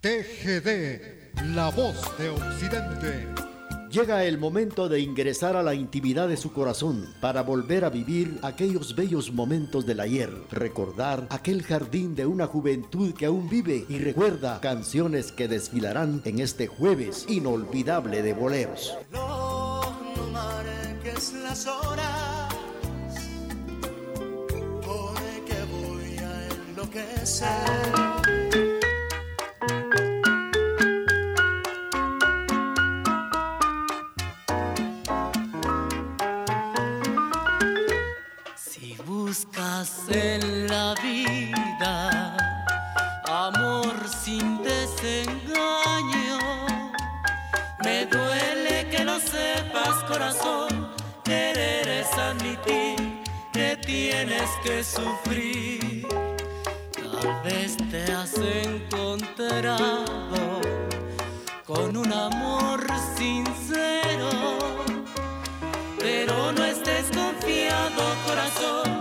TGD, la voz de Occidente. Llega el momento de ingresar a la intimidad de su corazón para volver a vivir aquellos bellos momentos del ayer, recordar aquel jardín de una juventud que aún vive y recuerda canciones que desfilarán en este jueves inolvidable de boleros. No, las horas, porque voy a enloquecer. Que sufrir. Tal vez te has encontrado con un amor sincero, pero no estés confiado, corazón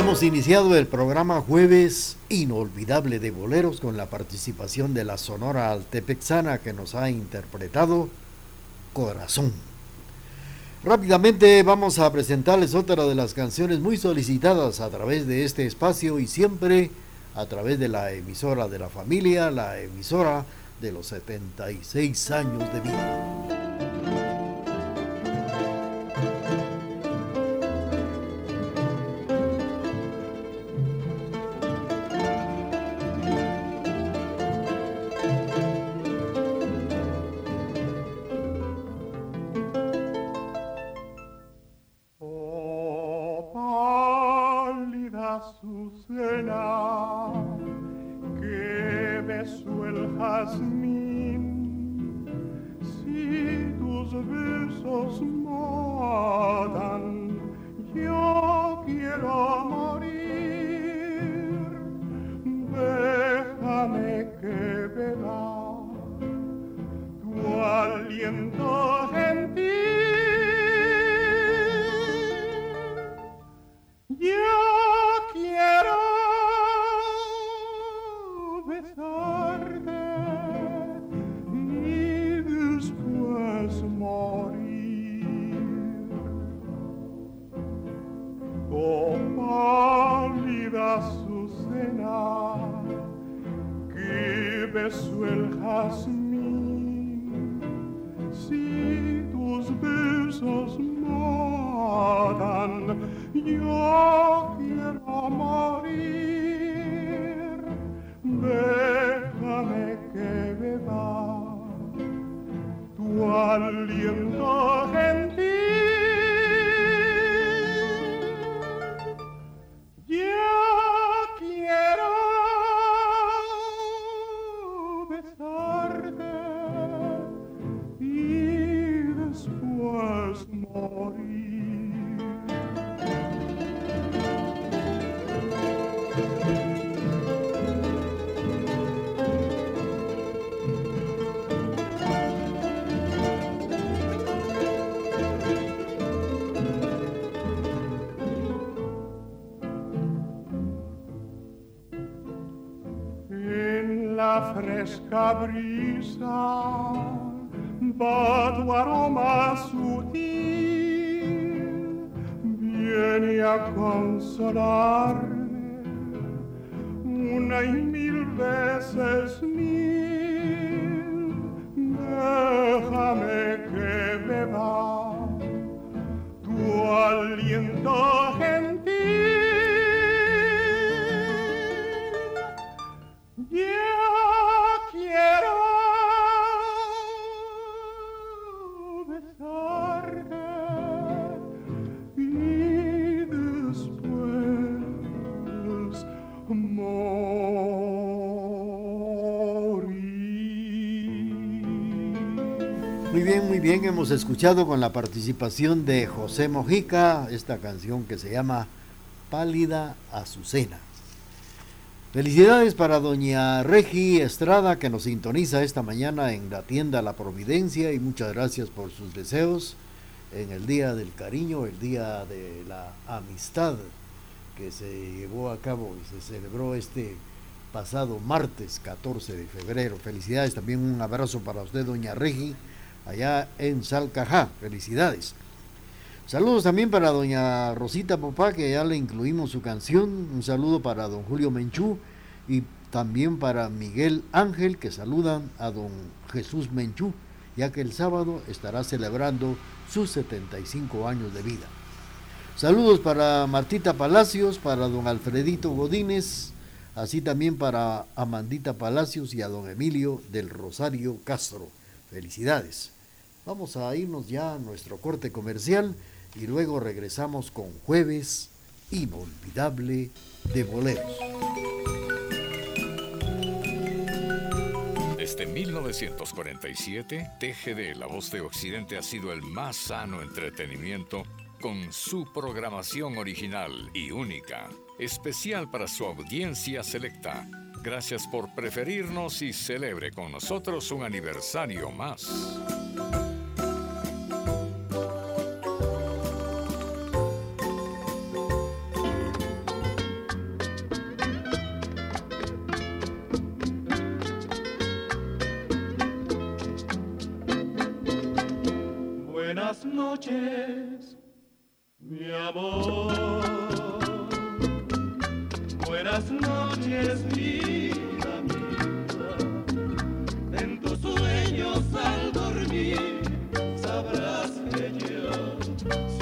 iniciado el programa Jueves Inolvidable de Boleros con la participación de la Sonora Altepexana que nos ha interpretado Corazón. Rápidamente vamos a presentarles otra de las canciones muy solicitadas a través de este espacio y siempre a través de la emisora de la familia, la emisora de los 76 años de vida. Fresca brisa va tu aroma sutil, viene a consolarme una y mil veces mil. Déjame que beba tu aliento hemos escuchado con la participación de José Mojica esta canción que se llama Pálida Azucena. Felicidades para doña Regi Estrada que nos sintoniza esta mañana en la tienda La Providencia y muchas gracias por sus deseos en el Día del Cariño, el Día de la Amistad que se llevó a cabo y se celebró este pasado martes 14 de febrero. Felicidades, también un abrazo para usted, doña Regi allá en Salcajá. Felicidades. Saludos también para doña Rosita Popá, que ya le incluimos su canción. Un saludo para don Julio Menchú y también para Miguel Ángel, que saludan a don Jesús Menchú, ya que el sábado estará celebrando sus 75 años de vida. Saludos para Martita Palacios, para don Alfredito Godínez, así también para Amandita Palacios y a don Emilio del Rosario Castro. Felicidades. Vamos a irnos ya a nuestro corte comercial y luego regresamos con jueves inolvidable de boleros. Desde 1947, TGD, La Voz de Occidente, ha sido el más sano entretenimiento con su programación original y única, especial para su audiencia selecta Gracias por preferirnos y celebre con nosotros un aniversario más. Yo sin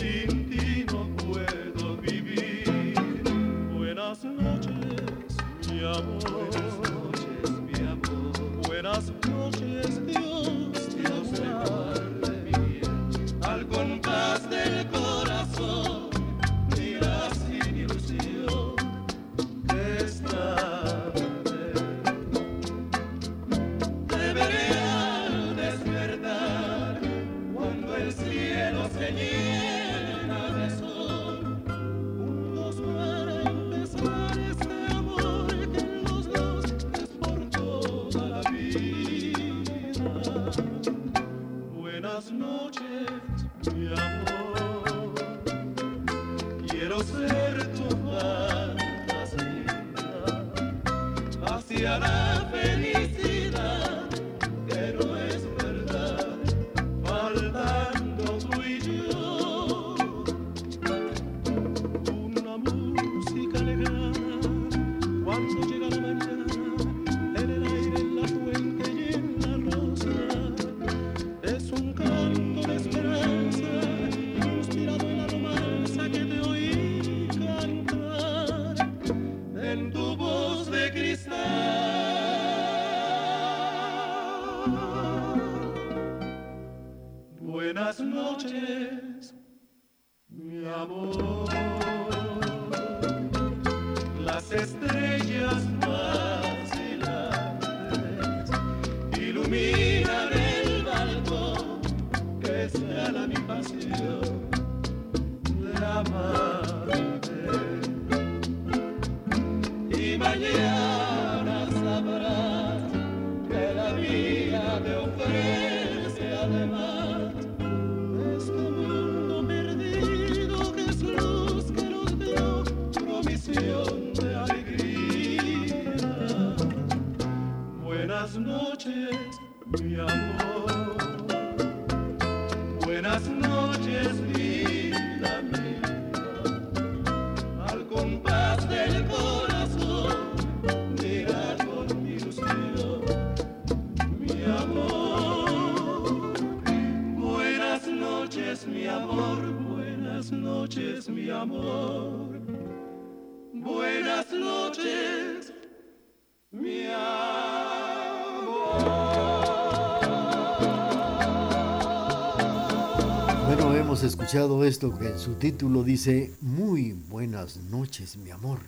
esto que en su título dice Muy buenas noches, mi amor.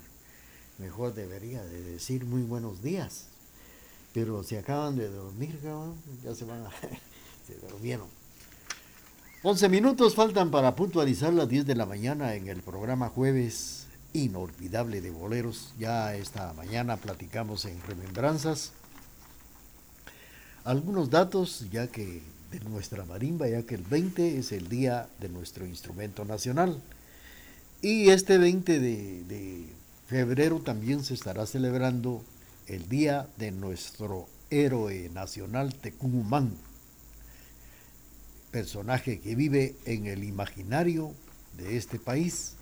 Mejor debería de decir muy buenos días. Pero si acaban de dormir, ya se van a... se durmieron. 11 minutos faltan para puntualizar las 10 de la mañana en el programa Jueves Inolvidable de Boleros. Ya esta mañana platicamos en Remembranzas algunos datos, ya que de nuestra marimba, ya que el 20 es el día de nuestro instrumento nacional. Y este 20 de, de febrero también se estará celebrando el día de nuestro héroe nacional Tecumán, personaje que vive en el imaginario de este país.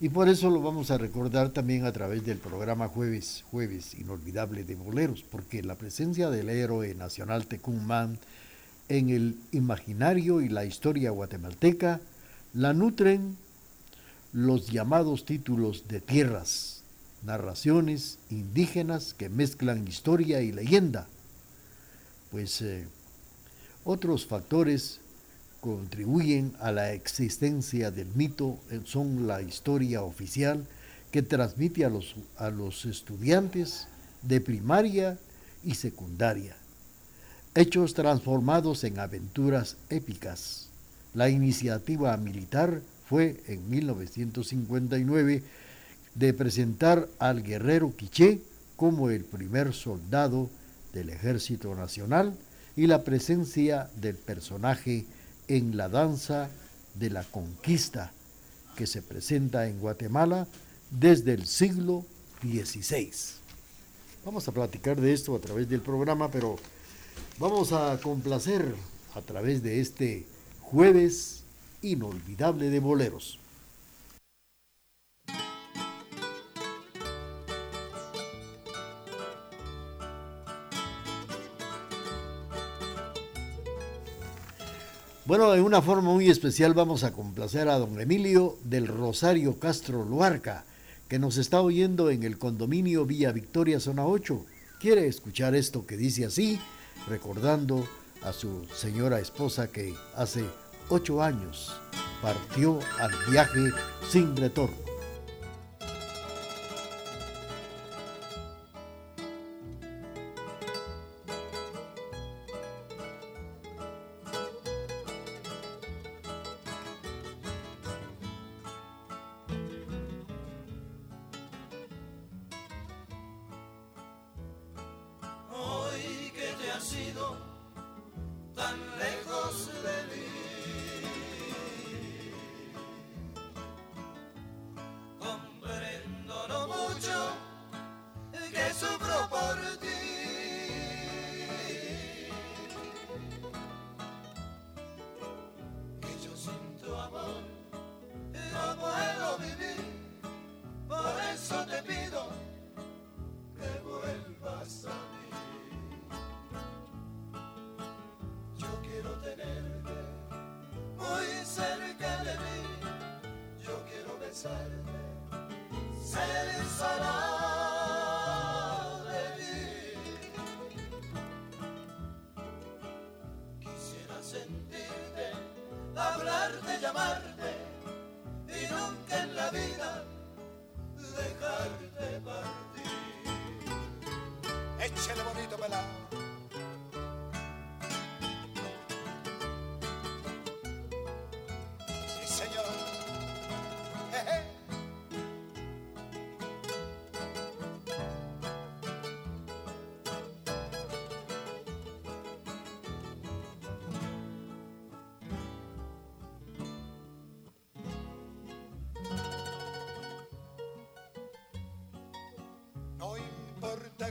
Y por eso lo vamos a recordar también a través del programa Jueves, Jueves Inolvidable de Boleros, porque la presencia del héroe nacional Tecumán en el imaginario y la historia guatemalteca la nutren los llamados títulos de tierras, narraciones indígenas que mezclan historia y leyenda, pues eh, otros factores contribuyen a la existencia del mito son la historia oficial que transmite a los, a los estudiantes de primaria y secundaria. Hechos transformados en aventuras épicas. La iniciativa militar fue en 1959 de presentar al guerrero Quiché como el primer soldado del Ejército Nacional y la presencia del personaje en la danza de la conquista que se presenta en Guatemala desde el siglo XVI. Vamos a platicar de esto a través del programa, pero vamos a complacer a través de este jueves inolvidable de boleros. Bueno, de una forma muy especial vamos a complacer a don Emilio del Rosario Castro Luarca, que nos está oyendo en el condominio Villa Victoria, zona 8. Quiere escuchar esto que dice así, recordando a su señora esposa que hace ocho años partió al viaje sin retorno.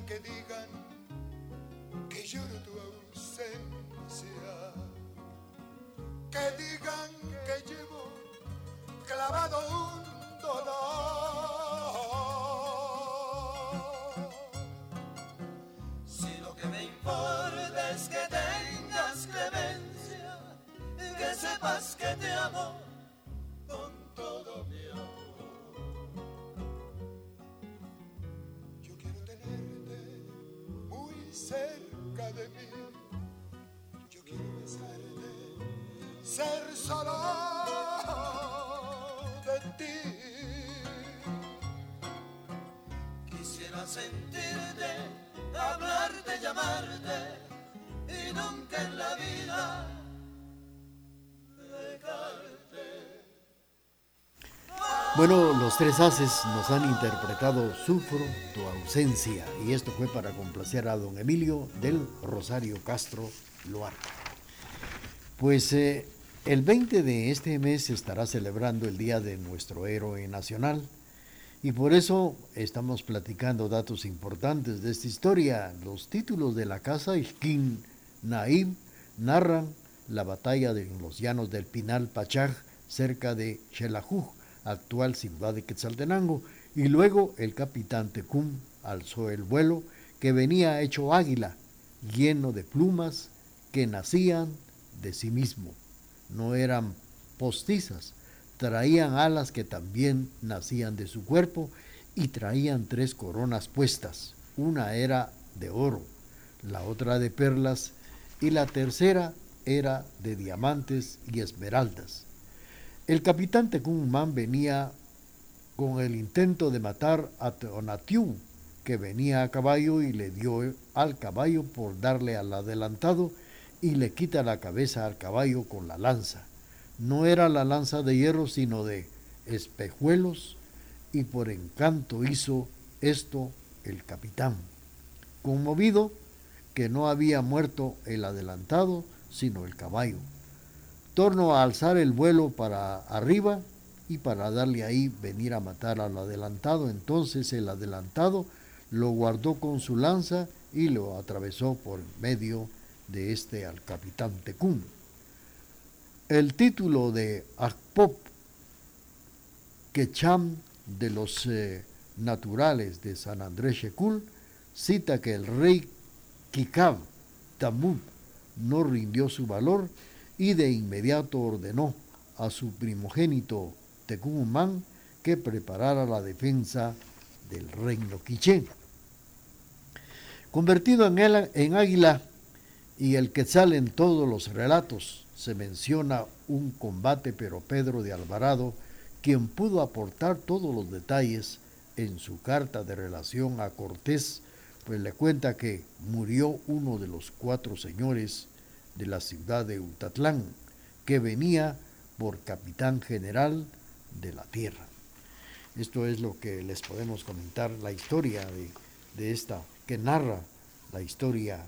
Que digan que lloro tu ausencia. Que digan sentirte, hablarte, llamarte y nunca en la vida dejarte. Bueno, los tres haces nos han interpretado Sufro tu ausencia y esto fue para complacer a don Emilio del Rosario Castro Loarca. Pues eh, el 20 de este mes estará celebrando el Día de nuestro Héroe Nacional y por eso estamos platicando datos importantes de esta historia. Los títulos de la casa Isquín Naib narran la batalla de los llanos del Pinal Pachaj cerca de Xelajuj, actual ciudad de Quetzaltenango, y luego el capitán Tecum alzó el vuelo que venía hecho águila, lleno de plumas que nacían de sí mismo. No eran postizas, traían alas que también nacían de su cuerpo y traían tres coronas puestas. Una era de oro, la otra de perlas y la tercera era de diamantes y esmeraldas. El capitán Tecumán venía con el intento de matar a Tonatiuh, que venía a caballo y le dio al caballo por darle al adelantado y le quita la cabeza al caballo con la lanza. No era la lanza de hierro, sino de espejuelos, y por encanto hizo esto el capitán. Conmovido que no había muerto el adelantado, sino el caballo. Torno a alzar el vuelo para arriba y para darle ahí venir a matar al adelantado. Entonces el adelantado lo guardó con su lanza y lo atravesó por medio de este al capitán Tecum. El título de Akpop, Quecham de los eh, naturales de San Andrés Shekul, cita que el rey Kikab Tamud no rindió su valor y de inmediato ordenó a su primogénito Tecumumán que preparara la defensa del reino quiché. Convertido en águila y el quetzal en todos los relatos, se menciona un combate, pero Pedro de Alvarado, quien pudo aportar todos los detalles en su carta de relación a Cortés, pues le cuenta que murió uno de los cuatro señores de la ciudad de Utatlán, que venía por capitán general de la tierra. Esto es lo que les podemos comentar, la historia de, de esta, que narra la historia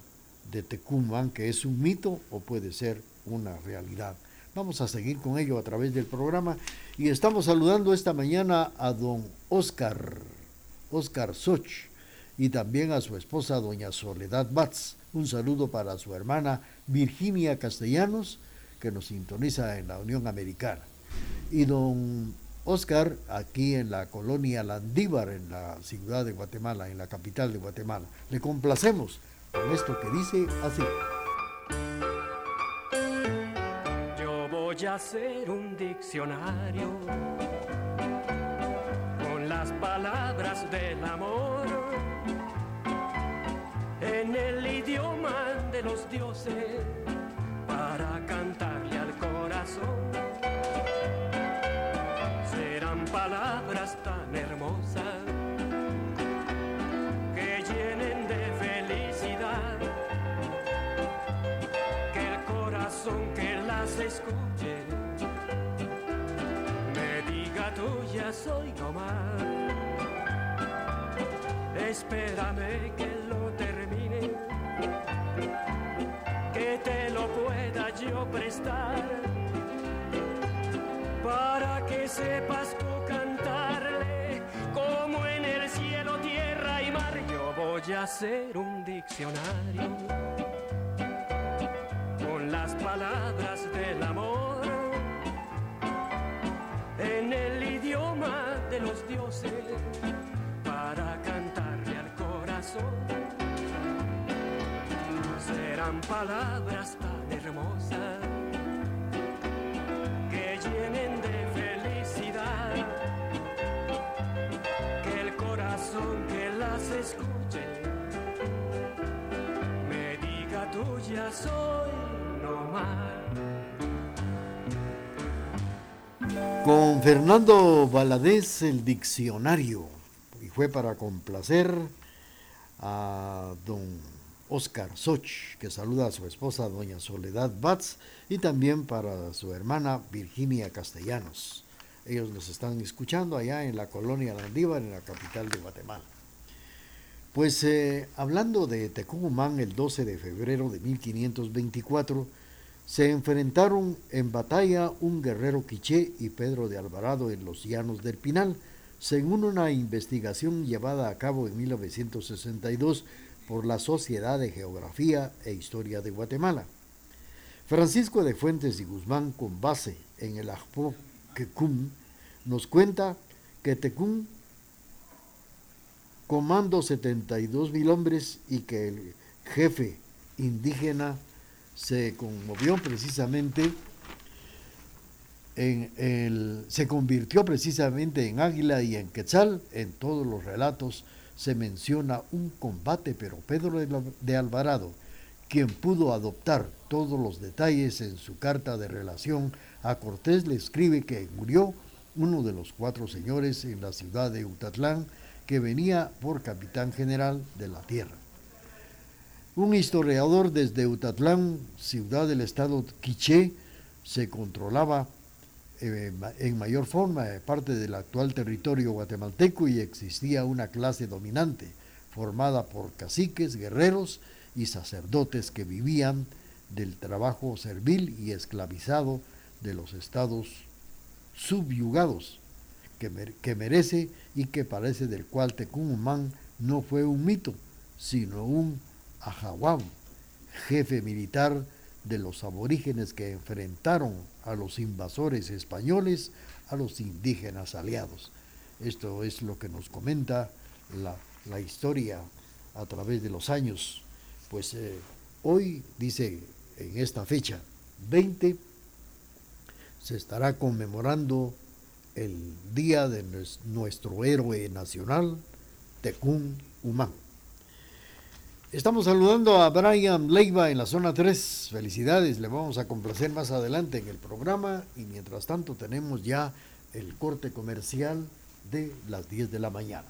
de Tecumán, que es un mito o puede ser una realidad. Vamos a seguir con ello a través del programa y estamos saludando esta mañana a don Oscar, Oscar Soch, y también a su esposa doña Soledad Batz. Un saludo para su hermana Virginia Castellanos, que nos sintoniza en la Unión Americana. Y don Oscar, aquí en la colonia Landívar, en la ciudad de Guatemala, en la capital de Guatemala. Le complacemos con esto que dice así. Voy a hacer un diccionario con las palabras del amor en el idioma de los dioses para cantarle al corazón. Serán palabras tan hermosas que llenen de felicidad que el corazón que las escuche soy no más. Espérame que lo termine, que te lo pueda yo prestar, para que sepas tú cantarle como en el cielo, tierra y mar. Yo voy a hacer un diccionario con las palabras del amor en el idioma de los dioses para cantarle al corazón. Serán palabras tan hermosas que llenen de felicidad que el corazón que las escuche me diga tuya soy no más. Con Fernando Valadez, el diccionario. Y fue para complacer a don Oscar Soch, que saluda a su esposa, doña Soledad Batz, y también para su hermana Virginia Castellanos. Ellos nos están escuchando allá en la colonia Landívar, en la capital de Guatemala. Pues eh, hablando de Tecumumán, el 12 de febrero de 1524, se enfrentaron en batalla un guerrero quiché y Pedro de Alvarado en los llanos del Pinal, según una investigación llevada a cabo en 1962 por la Sociedad de Geografía e Historia de Guatemala. Francisco de Fuentes y Guzmán, con base en el Quecum, nos cuenta que Tecum comando 72 mil hombres y que el jefe indígena se conmovió precisamente en el, se convirtió precisamente en águila y en quetzal. En todos los relatos se menciona un combate, pero Pedro de Alvarado, quien pudo adoptar todos los detalles en su carta de relación a Cortés, le escribe que murió uno de los cuatro señores en la ciudad de Utatlán, que venía por capitán general de la tierra. Un historiador desde Utatlán, ciudad del estado Quiché, se controlaba eh, en mayor forma parte del actual territorio guatemalteco y existía una clase dominante formada por caciques, guerreros y sacerdotes que vivían del trabajo servil y esclavizado de los estados subyugados que, que merece y que parece del cual Tecumumán no fue un mito, sino un Ajahuam, jefe militar de los aborígenes que enfrentaron a los invasores españoles, a los indígenas aliados. Esto es lo que nos comenta la, la historia a través de los años. Pues eh, hoy, dice, en esta fecha, 20, se estará conmemorando el día de nuestro héroe nacional, Tecún Humán. Estamos saludando a Brian Leiva en la zona 3. Felicidades, le vamos a complacer más adelante en el programa y mientras tanto tenemos ya el corte comercial de las 10 de la mañana.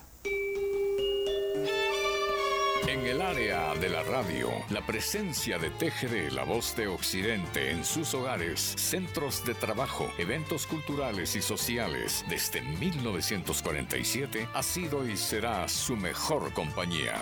En el área de la radio, la presencia de TGD, la voz de Occidente, en sus hogares, centros de trabajo, eventos culturales y sociales, desde 1947 ha sido y será su mejor compañía.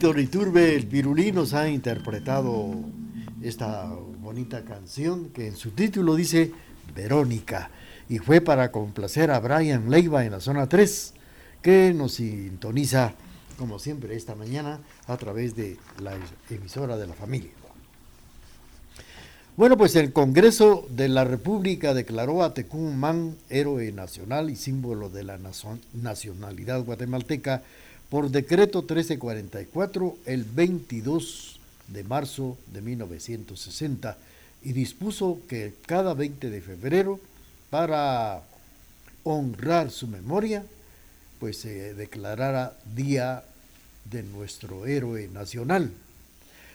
Víctor Iturbe, el Pirulí, nos ha interpretado esta bonita canción que en su título dice Verónica y fue para complacer a Brian Leiva en la zona 3 que nos sintoniza como siempre esta mañana a través de la emisora de la familia. Bueno, pues el Congreso de la República declaró a Tecumán héroe nacional y símbolo de la nacionalidad guatemalteca por decreto 1344 el 22 de marzo de 1960 y dispuso que cada 20 de febrero, para honrar su memoria, pues se declarara Día de nuestro héroe nacional.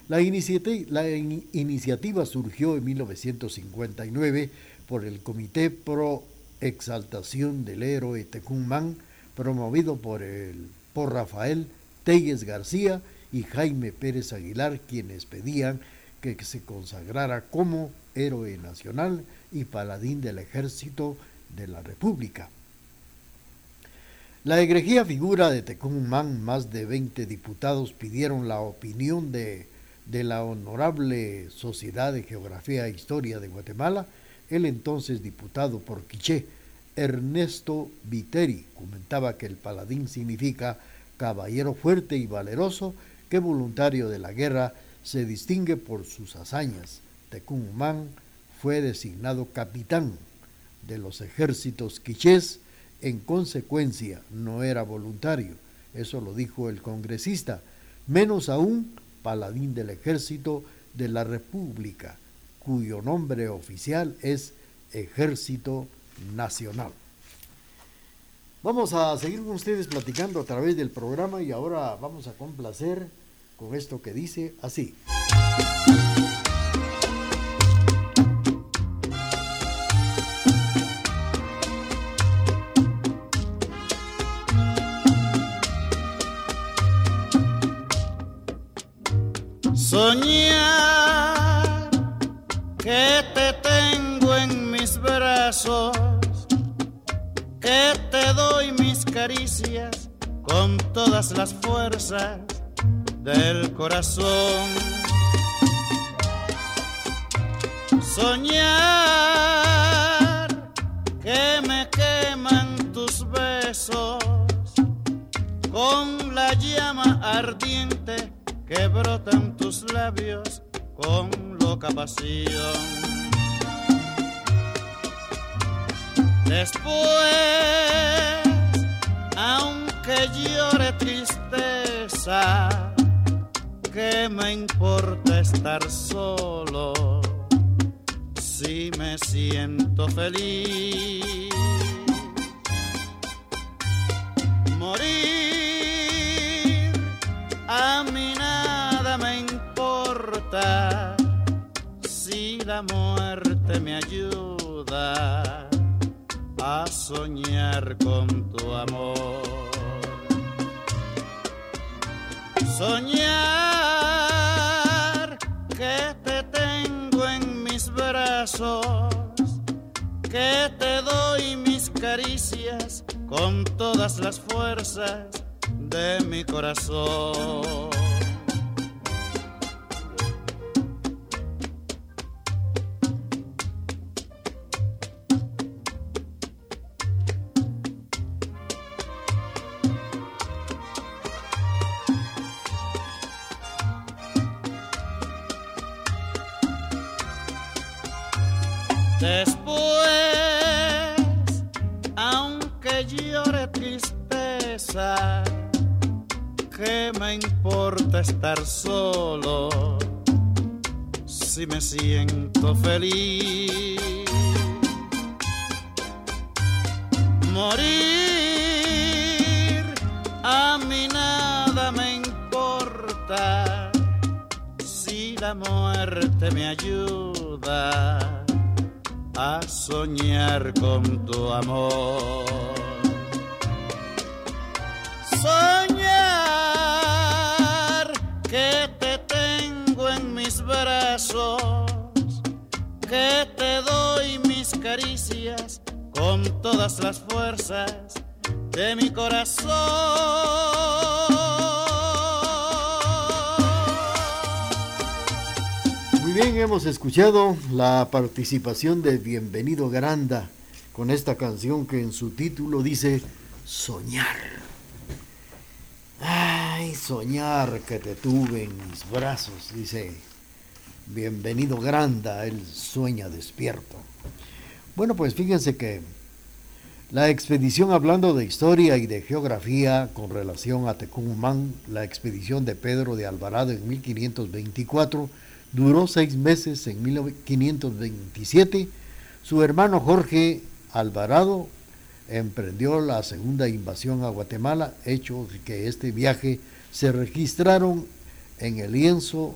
La iniciativa, iniciativa surgió en 1959 por el Comité Pro Exaltación del Héroe Tecumán, promovido por el por Rafael Telles García y Jaime Pérez Aguilar, quienes pedían que se consagrara como héroe nacional y paladín del ejército de la República. La egregía figura de Tecumán, más de 20 diputados pidieron la opinión de, de la Honorable Sociedad de Geografía e Historia de Guatemala, el entonces diputado por Quiché, Ernesto Viteri comentaba que el paladín significa caballero fuerte y valeroso que voluntario de la guerra se distingue por sus hazañas. Tecumán fue designado capitán de los ejércitos quichés, en consecuencia no era voluntario, eso lo dijo el congresista, menos aún paladín del ejército de la República, cuyo nombre oficial es Ejército Nacional. Vamos a seguir con ustedes platicando a través del programa y ahora vamos a complacer con esto que dice así. Soñar que te doy mis caricias con todas las fuerzas del corazón. Soñar que me queman tus besos con la llama ardiente que brotan tus labios con loca pasión. Después, aunque llore tristeza, ¿qué me importa estar solo si me siento feliz? Morir a mí nada me importa. Si la muerte me ayuda a soñar con tu amor. Soñar que te tengo en mis brazos, que te doy mis caricias con todas las fuerzas de mi corazón. Solo si me siento feliz. Morir a mí nada me importa si la muerte me ayuda a soñar con tu amor. Escuchado la participación de Bienvenido Granda con esta canción que en su título dice Soñar. Ay, soñar que te tuve en mis brazos, dice Bienvenido Granda, él sueña despierto. Bueno, pues fíjense que la expedición hablando de historia y de geografía con relación a Tecumán, la expedición de Pedro de Alvarado en 1524, duró seis meses en 1527. Su hermano Jorge Alvarado emprendió la segunda invasión a Guatemala, hecho que este viaje se registraron en el lienzo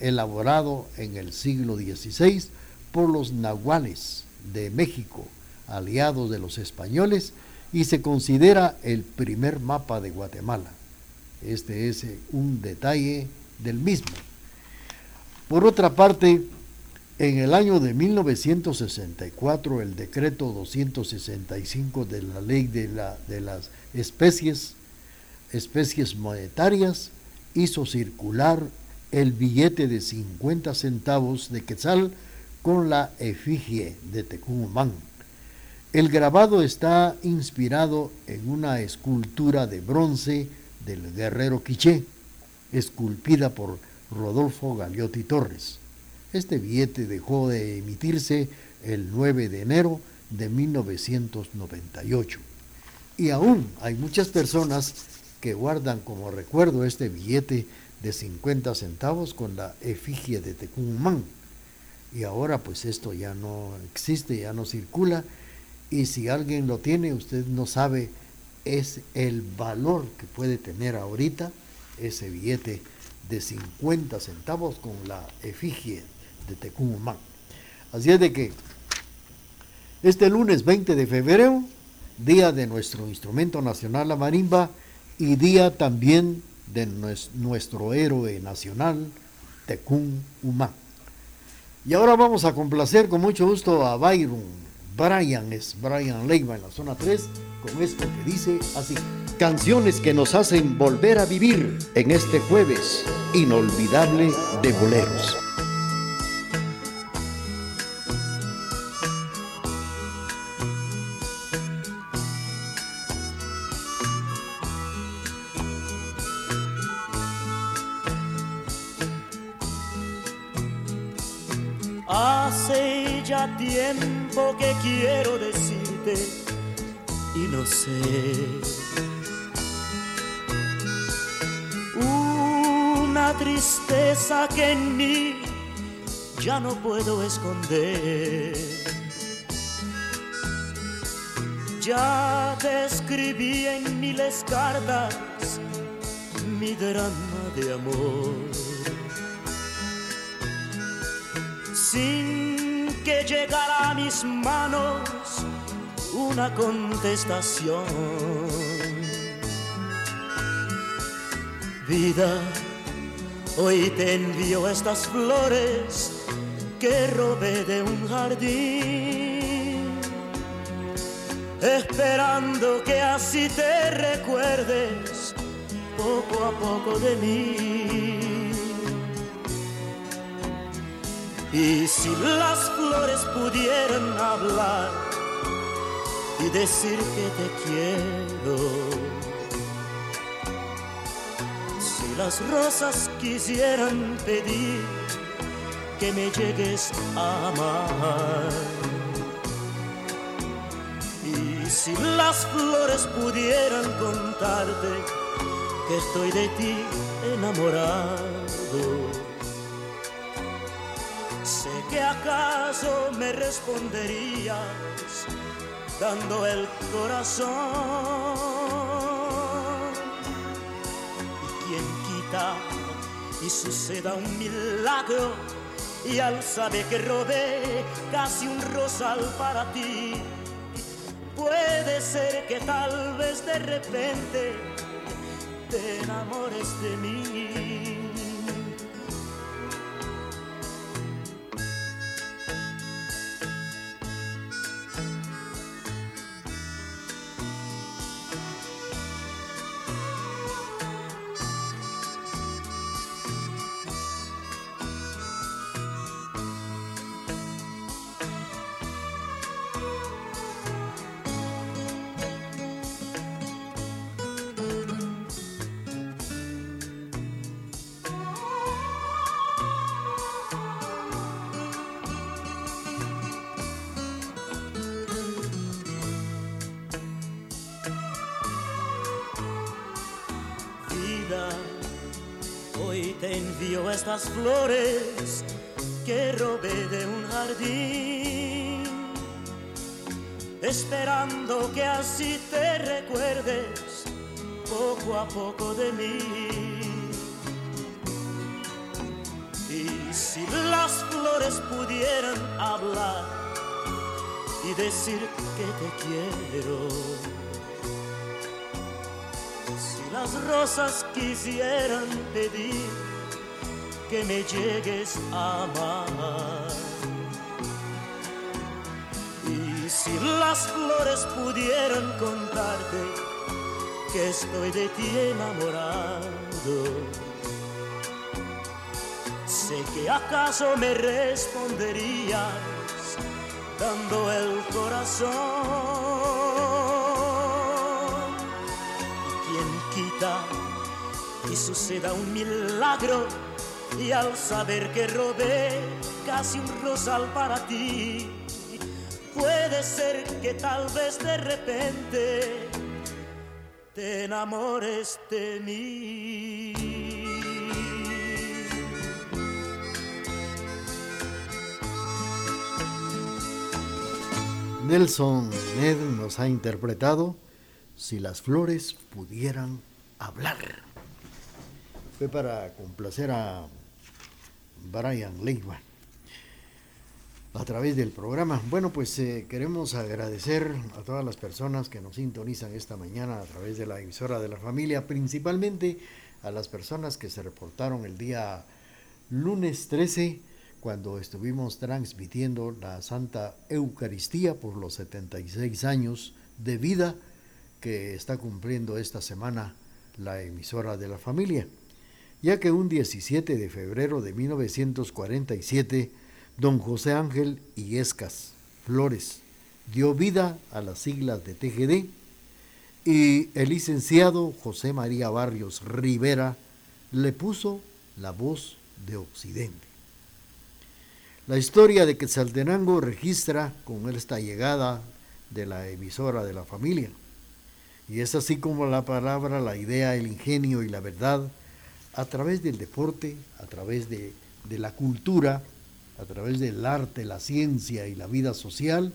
elaborado en el siglo XVI por los nahuales de México, aliados de los españoles, y se considera el primer mapa de Guatemala. Este es un detalle del mismo. Por otra parte, en el año de 1964, el decreto 265 de la ley de, la, de las especies, especies monetarias, hizo circular el billete de 50 centavos de quetzal con la efigie de Tecumán. El grabado está inspirado en una escultura de bronce del guerrero quiché, esculpida por Rodolfo Galiotti Torres. Este billete dejó de emitirse el 9 de enero de 1998. Y aún hay muchas personas que guardan como recuerdo este billete de 50 centavos con la efigie de Tecumán. Y ahora pues esto ya no existe, ya no circula. Y si alguien lo tiene, usted no sabe, es el valor que puede tener ahorita ese billete de 50 centavos con la efigie de Tecumán. Así es de que este lunes 20 de febrero, día de nuestro instrumento nacional, la marimba, y día también de nuestro héroe nacional, Tecumán. Y ahora vamos a complacer con mucho gusto a Byron. Brian es Brian Leiva en la zona 3 con esto que dice así. Canciones que nos hacen volver a vivir en este jueves inolvidable de boleros. Ya tiempo que quiero decirte y no sé. Una tristeza que en mí ya no puedo esconder. Ya te escribí en miles cartas mi drama de amor. Sin que llegara a mis manos una contestación. Vida, hoy te envío estas flores que robé de un jardín, esperando que así te recuerdes poco a poco de mí. Y si las flores pudieran hablar, y decir que te quiero. Si las rosas quisieran pedir que me llegues a amar. Y si las flores pudieran contarte que estoy de ti enamorado. Que acaso me responderías dando el corazón. Y quien quita y suceda un milagro, y al saber que robé casi un rosal para ti, puede ser que tal vez de repente te enamores de mí. Estas flores que robé de un jardín, esperando que así te recuerdes poco a poco de mí. Y si las flores pudieran hablar y decir que te quiero, si las rosas quisieran pedir que me llegues a amar. Y si las flores pudieran contarte que estoy de ti enamorado, sé que acaso me responderías dando el corazón. ¿Y quién quita y suceda un milagro? Y al saber que robé casi un rosal para ti, puede ser que tal vez de repente te enamores de mí. Nelson Ned nos ha interpretado Si las flores pudieran hablar. Fue para complacer a Brian Leiva a través del programa. Bueno, pues eh, queremos agradecer a todas las personas que nos sintonizan esta mañana a través de la emisora de la familia, principalmente a las personas que se reportaron el día lunes 13 cuando estuvimos transmitiendo la Santa Eucaristía por los 76 años de vida que está cumpliendo esta semana la emisora de la familia, ya que un 17 de febrero de 1947, don José Ángel Illescas Flores dio vida a las siglas de TGD y el licenciado José María Barrios Rivera le puso la voz de Occidente. La historia de Quetzaltenango registra con esta llegada de la emisora de la familia. Y es así como la palabra, la idea, el ingenio y la verdad, a través del deporte, a través de, la cultura, a través del arte, la ciencia y la vida social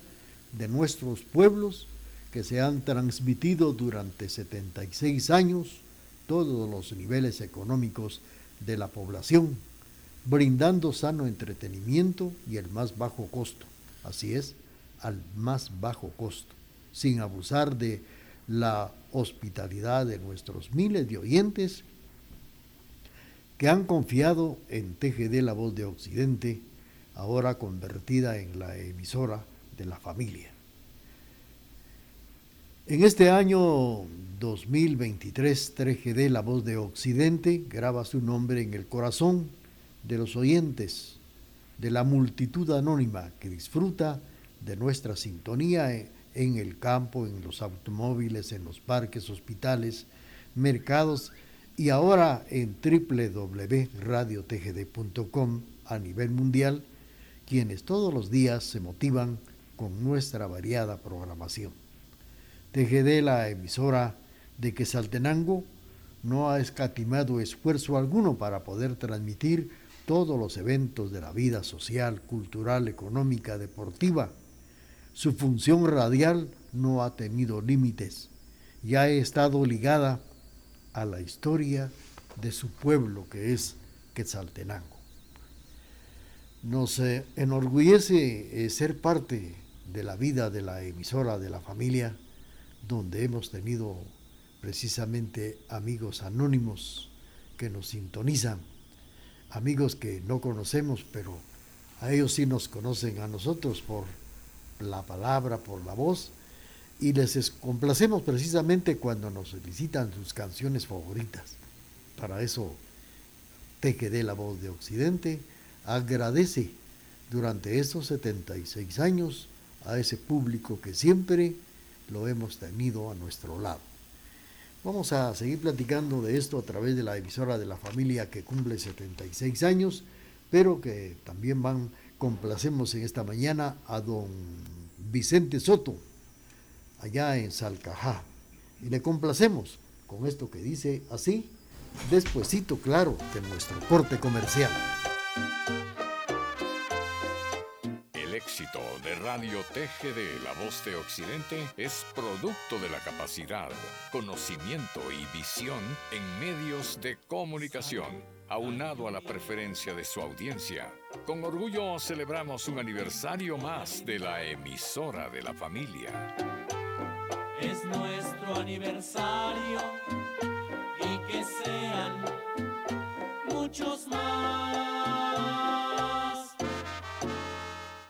de nuestros pueblos que se han transmitido durante 76 años todos los niveles económicos de la población brindando sano entretenimiento y el más bajo costo. Así es, al más bajo costo, sin abusar de la hospitalidad de nuestros miles de oyentes que han confiado en TGD La Voz de Occidente, ahora convertida en la emisora de la familia. En este año 2023, TGD La Voz de Occidente graba su nombre en el corazón de los oyentes, de la multitud anónima que disfruta de nuestra sintonía en el campo, en los automóviles, en los parques, hospitales, mercados y ahora en www.radiotgd.com a nivel mundial, quienes todos los días se motivan con nuestra variada programación. TGD, la emisora de Quesaltenango, no ha escatimado esfuerzo alguno para poder transmitir todos los eventos de la vida social, cultural, económica, deportiva. Su función radial no ha tenido límites y ha estado ligada a la historia de su pueblo que es Quetzaltenango. Nos eh, enorgullece eh, ser parte de la vida de la emisora de la familia, donde hemos tenido precisamente amigos anónimos que nos sintonizan amigos que no conocemos, pero a ellos sí nos conocen a nosotros por la palabra, por la voz, y les complacemos precisamente cuando nos solicitan sus canciones favoritas. Para eso, Te quedé la voz de Occidente, agradece durante estos 76 años a ese público que siempre lo hemos tenido a nuestro lado. Vamos a seguir platicando de esto a través de la emisora de la familia que cumple 76 años, pero que también van, complacemos en esta mañana a don Vicente Soto, allá en Salcajá. Y le complacemos con esto que dice así, Despuésito, claro, de nuestro corte comercial. El éxito de Radio TGD La Voz de Occidente es producto de la capacidad, conocimiento y visión en medios de comunicación, aunado a la preferencia de su audiencia. Con orgullo celebramos un aniversario más de la emisora de la familia es nuestro aniversario y que sean muchos más.